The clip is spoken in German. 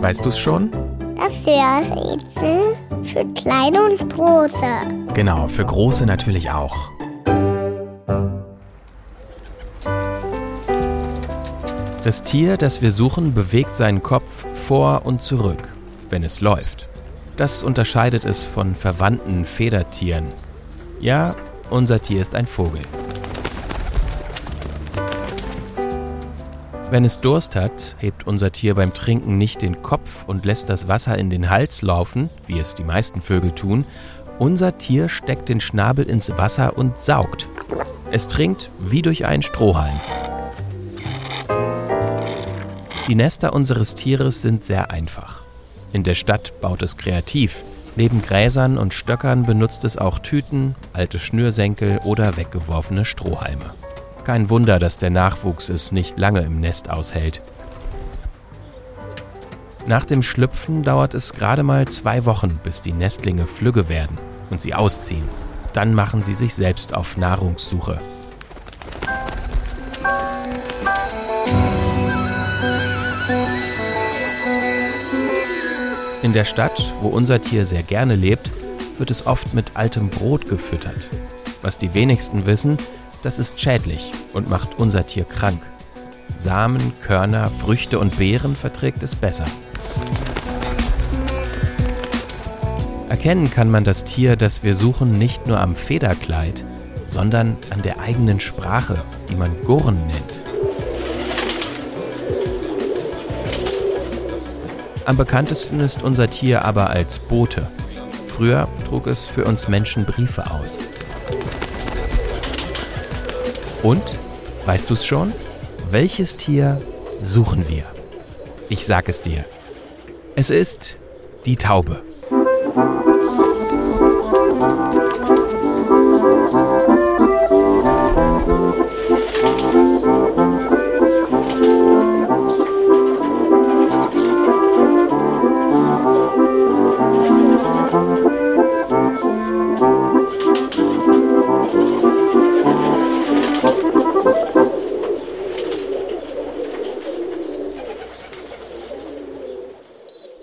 Weißt du es schon? Das Hörrätsel für kleine und große. Genau, für große natürlich auch. Das Tier, das wir suchen, bewegt seinen Kopf vor und zurück, wenn es läuft. Das unterscheidet es von verwandten Federtieren. Ja, unser Tier ist ein Vogel. Wenn es Durst hat, hebt unser Tier beim Trinken nicht den Kopf und lässt das Wasser in den Hals laufen, wie es die meisten Vögel tun. Unser Tier steckt den Schnabel ins Wasser und saugt. Es trinkt wie durch einen Strohhalm. Die Nester unseres Tieres sind sehr einfach. In der Stadt baut es kreativ. Neben Gräsern und Stöckern benutzt es auch Tüten, alte Schnürsenkel oder weggeworfene Strohhalme. Kein Wunder, dass der Nachwuchs es nicht lange im Nest aushält. Nach dem Schlüpfen dauert es gerade mal zwei Wochen, bis die Nestlinge flügge werden und sie ausziehen. Dann machen sie sich selbst auf Nahrungssuche. In der Stadt, wo unser Tier sehr gerne lebt, wird es oft mit altem Brot gefüttert. Was die wenigsten wissen, das ist schädlich und macht unser Tier krank. Samen, Körner, Früchte und Beeren verträgt es besser. Erkennen kann man das Tier, das wir suchen, nicht nur am Federkleid, sondern an der eigenen Sprache, die man Gurren nennt. Am bekanntesten ist unser Tier aber als Bote. Früher trug es für uns Menschen Briefe aus. Und, weißt du es schon? Welches Tier suchen wir? Ich sag es dir. Es ist die Taube.